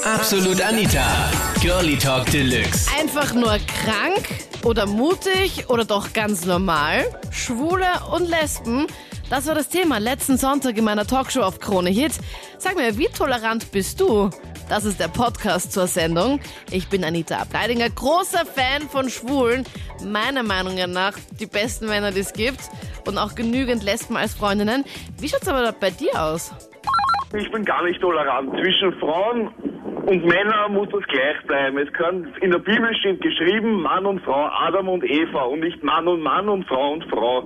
Absolut Anita. Girlie Talk Deluxe. Einfach nur krank oder mutig oder doch ganz normal? Schwule und Lesben? Das war das Thema letzten Sonntag in meiner Talkshow auf Krone Hit. Sag mir, wie tolerant bist du? Das ist der Podcast zur Sendung. Ich bin Anita Ableidinger, großer Fan von Schwulen. Meiner Meinung nach die besten Männer, die es gibt. Und auch genügend Lesben als Freundinnen. Wie schaut's aber bei dir aus? Ich bin gar nicht tolerant. Zwischen Frauen und Männern muss das gleich bleiben. Es kann, in der Bibel steht geschrieben Mann und Frau, Adam und Eva und nicht Mann und Mann und Frau und Frau.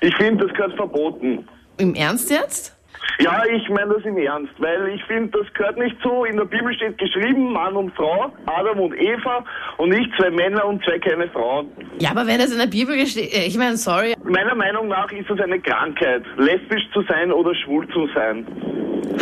Ich finde, das gehört verboten. Im Ernst jetzt? Ja, ich meine das im Ernst, weil ich finde, das gehört nicht so. In der Bibel steht geschrieben Mann und Frau, Adam und Eva und nicht zwei Männer und zwei keine Frauen. Ja, aber wenn das in der Bibel steht, ich meine, sorry. Meiner Meinung nach ist es eine Krankheit, lesbisch zu sein oder schwul zu sein.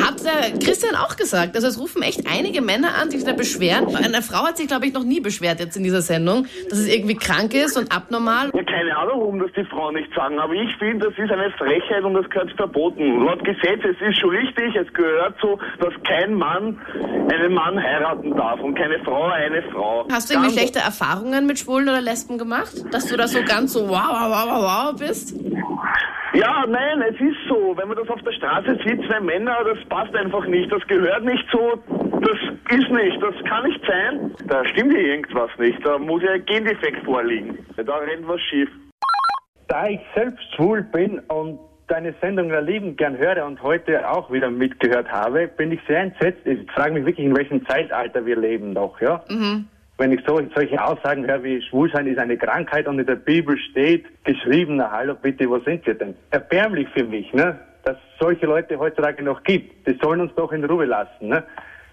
Hat der Christian auch gesagt. Also es rufen echt einige Männer an, die sich da beschweren. Eine Frau hat sich, glaube ich, noch nie beschwert jetzt in dieser Sendung, dass es irgendwie krank ist und abnormal. Ja, keine Ahnung, warum das die Frauen nicht sagen, aber ich finde, das ist eine Frechheit und das gehört verboten. Laut Gesetz, es ist schon richtig, es gehört so, dass kein Mann einen Mann heiraten darf und keine Frau eine Frau. Hast du irgendwie schlechte Erfahrungen mit Schwulen oder Lesben gemacht? Dass du da so ganz so wow, wow, wow, wow, wow bist? Ja, nein, es ist so. Wenn man das auf der Straße sieht, zwei Männer, das passt einfach nicht. Das gehört nicht so. Das ist nicht. Das kann nicht sein. Da stimmt hier irgendwas nicht. Da muss ja ein Gendefekt vorliegen. Da rennt was schief. Da ich selbst schwul bin und deine Sendung ja liebend gern höre und heute auch wieder mitgehört habe, bin ich sehr entsetzt. Ich frage mich wirklich, in welchem Zeitalter wir leben noch, ja? Wenn ich so, solche Aussagen höre wie Schwulsein ist eine Krankheit und in der Bibel steht geschrieben, na hallo bitte, wo sind wir denn? Erbärmlich für mich, ne? Dass es solche Leute heutzutage noch gibt. Die sollen uns doch in Ruhe lassen, ne?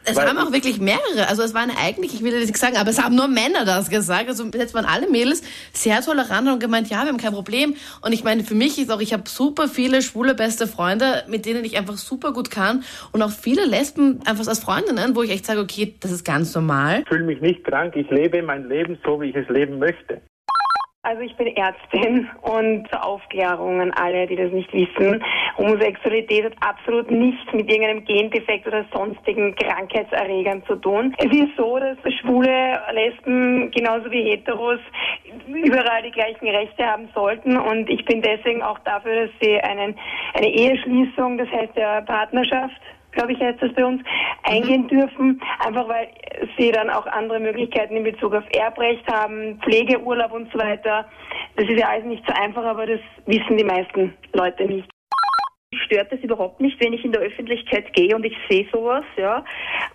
Es Weil- haben auch wirklich mehrere. Also es waren eigentlich, ich will nicht sagen, aber es haben nur Männer das gesagt. Also bis jetzt waren alle Mädels sehr tolerant und gemeint, ja, wir haben kein Problem. Und ich meine, für mich ist auch, ich habe super viele schwule beste Freunde, mit denen ich einfach super gut kann. Und auch viele Lesben einfach als Freundinnen, wo ich echt sage, okay, das ist ganz normal. Ich fühle mich nicht krank, ich lebe mein Leben so, wie ich es leben möchte. Also ich bin Ärztin und zur Aufklärung an alle, die das nicht wissen. Homosexualität hat absolut nichts mit irgendeinem Gendefekt oder sonstigen Krankheitserregern zu tun. Es ist so, dass schwule Lesben genauso wie Heteros überall die gleichen Rechte haben sollten und ich bin deswegen auch dafür, dass sie einen, eine Eheschließung, das heißt ja Partnerschaft, glaube ich, heißt das bei uns, eingehen dürfen, einfach weil sie dann auch andere Möglichkeiten in Bezug auf Erbrecht haben, Pflegeurlaub und so weiter. Das ist ja alles nicht so einfach, aber das wissen die meisten Leute nicht. Mich stört es überhaupt nicht, wenn ich in der Öffentlichkeit gehe und ich sehe sowas, ja.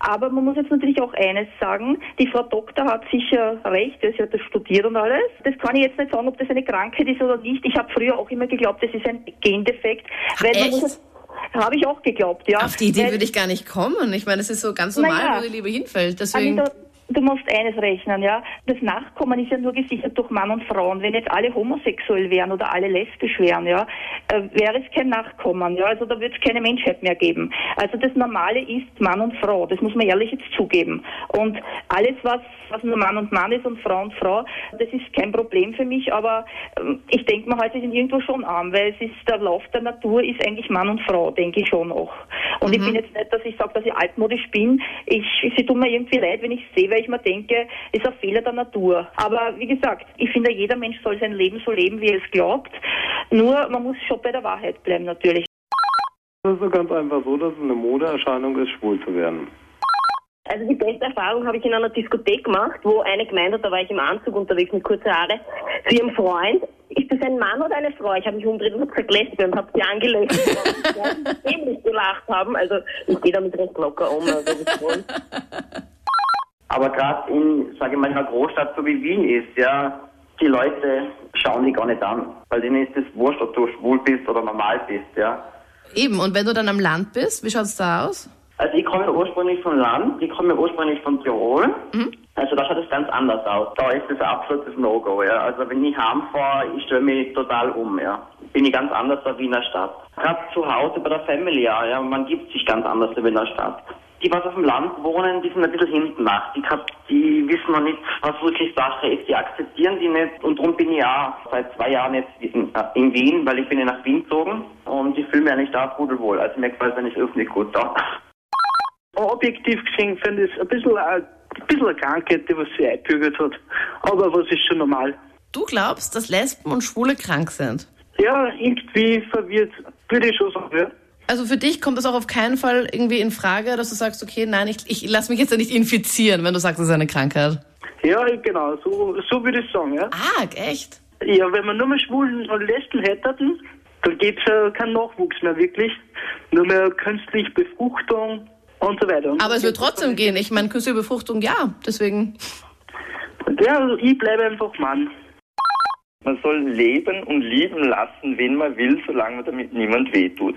Aber man muss jetzt natürlich auch eines sagen, die Frau Doktor hat sicher recht, sie hat das studiert und alles. Das kann ich jetzt nicht sagen, ob das eine Krankheit ist oder nicht. Ich habe früher auch immer geglaubt, das ist ein Gendefekt. Weil man echt? muss- habe ich auch geglaubt, ja. Auf die Idee Weil- würde ich gar nicht kommen. Ich meine, es ist so ganz normal, Naja. wo die Liebe hinfällt. Deswegen. Anita, du musst eines rechnen, ja. Das Nachkommen ist ja nur gesichert durch Mann und Frau. Und wenn jetzt alle homosexuell wären oder alle lesbisch wären, ja, äh, wäre es kein Nachkommen, ja. Also da wird es keine Menschheit mehr geben. Also das Normale ist Mann und Frau. Das muss man ehrlich jetzt zugeben. Und alles, was, was nur Mann und Mann ist und Frau und Frau, das ist kein Problem für mich. Aber ähm, ich denke mal, halt, sie sind irgendwo schon arm, weil es ist, der Lauf der Natur ist eigentlich Mann und Frau, denke ich schon auch. Und ich bin jetzt nicht, dass ich sage, dass ich altmodisch bin. Ich, sie tun mir irgendwie leid, wenn ich sehe, weil ich mir denke, ist ein Fehler der Natur. Aber wie gesagt, ich finde, jeder Mensch soll sein Leben so leben, wie er es glaubt. Nur, man muss schon bei der Wahrheit bleiben, natürlich. Das ist so ganz einfach so, dass es eine Modeerscheinung ist, schwul zu werden. Also die beste Erfahrung habe ich in einer Diskothek gemacht, wo eine gemeint hat, da war ich im Anzug unterwegs mit kurzer Haare, zu ihrem Freund, ist das ein Mann oder eine Frau? Ich habe mich umgedreht und habe gesagt, Lesbe und habe sie angelächelt. Ja, die dämlich gelacht haben. Also ich gehe damit recht locker um. Also. Aber gerade in, sage ich mal, einer Großstadt so wie Wien ist, ja, die Leute schauen dich gar nicht an. Weil denen ist es wurscht, ob du schwul bist oder normal bist, ja. Eben, und wenn du dann am Land bist, wie schaut's da aus? Also ich komme ursprünglich vom Land, ich komme ursprünglich von Tirol. Also da schaut es ganz anders aus. Da ist es absolutes No-Go, ja. Also wenn ich heimfahre, ich stelle mich total um, ja. Bin ich ganz anders als wie in der Stadt. Gerade zu Hause bei der Family, ja, ja, man gibt sich ganz anders als in der Stadt. Die, was auf dem Land wohnen, die sind ein bisschen hinten nach. Die, die wissen noch nicht, was wirklich Sache ist. Die akzeptieren die nicht. Und darum bin ich auch seit zwei Jahren jetzt in, äh, in Wien, weil ich bin ja nach Wien gezogen. Und ich fühle mich eigentlich da pudelwohl. Also mir gefällt es eigentlich öffentlich gut da. objektiv gesehen finde ich es ein bisschen, ein bisschen eine Krankheit, die was sich einbürgert hat. Aber was ist schon normal? Du glaubst, dass Lesben und Schwule krank sind? Ja, irgendwie verwirrt, würde ich schon sagen, ja. Also für dich kommt es auch auf keinen Fall irgendwie in Frage, dass du sagst, okay, nein, ich, ich lass mich jetzt ja nicht infizieren, wenn du sagst, es ist eine Krankheit. Ja, genau, so, so würde ich sagen, ja. Ah, echt? Ja, wenn man nur mehr Schwulen und Lesben hätten, dann gäbe es ja keinen Nachwuchs mehr wirklich. Nur mehr künstliche Befruchtung und so weiter. Aber es wird trotzdem gehen. Ich meine, künstliche Befruchtung, ja. Deswegen. Ja, also ich bleibe einfach Mann. Man soll leben und lieben lassen, wen man will, solange man damit niemand wehtut.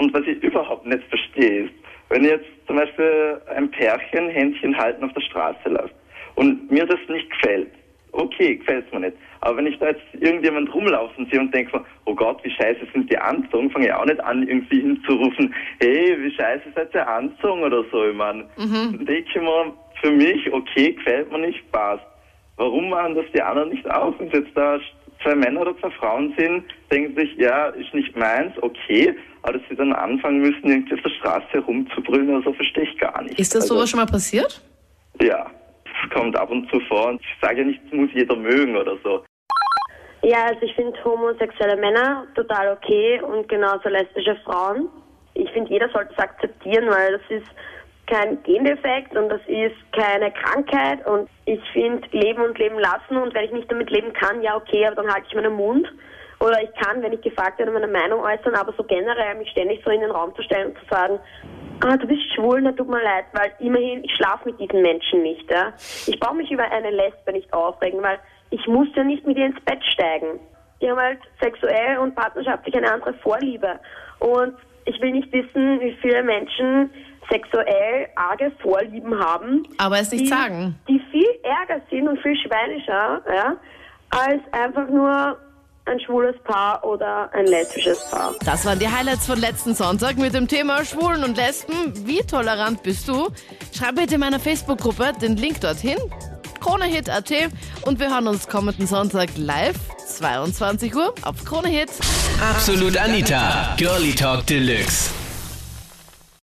Und was ich überhaupt nicht verstehe, ist, wenn ich jetzt zum Beispiel ein Pärchen Händchen halten auf der Straße lasse und mir das nicht gefällt, okay, gefällt mir nicht. Aber wenn ich da jetzt irgendjemand rumlaufen sehe und denke, oh Gott, wie scheiße sind die anzogen, fange ich auch nicht an, irgendwie hinzurufen, hey, wie scheiße seid ihr anzogen oder so. Ich meine, Mhm. dann denke ich mir, für mich, okay, gefällt mir nicht, passt. Warum machen das die anderen nicht auch? Wenn jetzt da zwei Männer oder zwei Frauen sind, denken sich, ja, ist nicht meins, okay, aber dass sie dann anfangen müssen, irgendwie auf der Straße herumzubrüllen oder so, verstehe ich gar nicht. Ist das Also, sowas schon mal passiert? Ja, es kommt ab und zu vor und ich sage ja nicht, es muss jeder mögen oder so. Ja, also ich finde homosexuelle Männer total okay und genauso lesbische Frauen. Ich finde, jeder sollte es akzeptieren, weil das ist kein Gendefekt und das ist keine Krankheit und ich finde, leben und leben lassen und wenn ich nicht damit leben kann, ja okay, aber dann halte ich meinen Mund. Oder ich kann, wenn ich gefragt werde, meine Meinung äußern, aber so generell mich ständig so in den Raum zu stellen und zu sagen, ah, du bist schwul, na tut mir leid, weil immerhin, ich schlafe mit diesen Menschen nicht. Ja? Ich brauche mich über eine Lesbe nicht aufregen, weil ich muss ja nicht mit ihr ins Bett steigen. Die haben halt sexuell und partnerschaftlich eine andere Vorliebe. Und ich will nicht wissen, wie viele Menschen sexuell arge Vorlieben haben. Aber es nicht die, sagen. Die viel ärger sind und viel schweinischer, ja, als einfach nur ein schwules Paar oder ein lesbisches Paar. Das waren die Highlights von letzten Sonntag mit dem Thema Schwulen und Lesben. Wie tolerant bist du? Schreib bitte in meiner Facebook-Gruppe den Link dorthin. KroneHit.at und wir hören uns kommenden Sonntag live, 22 Uhr, auf KroneHit. Absolut Anita, Girlie Talk Deluxe.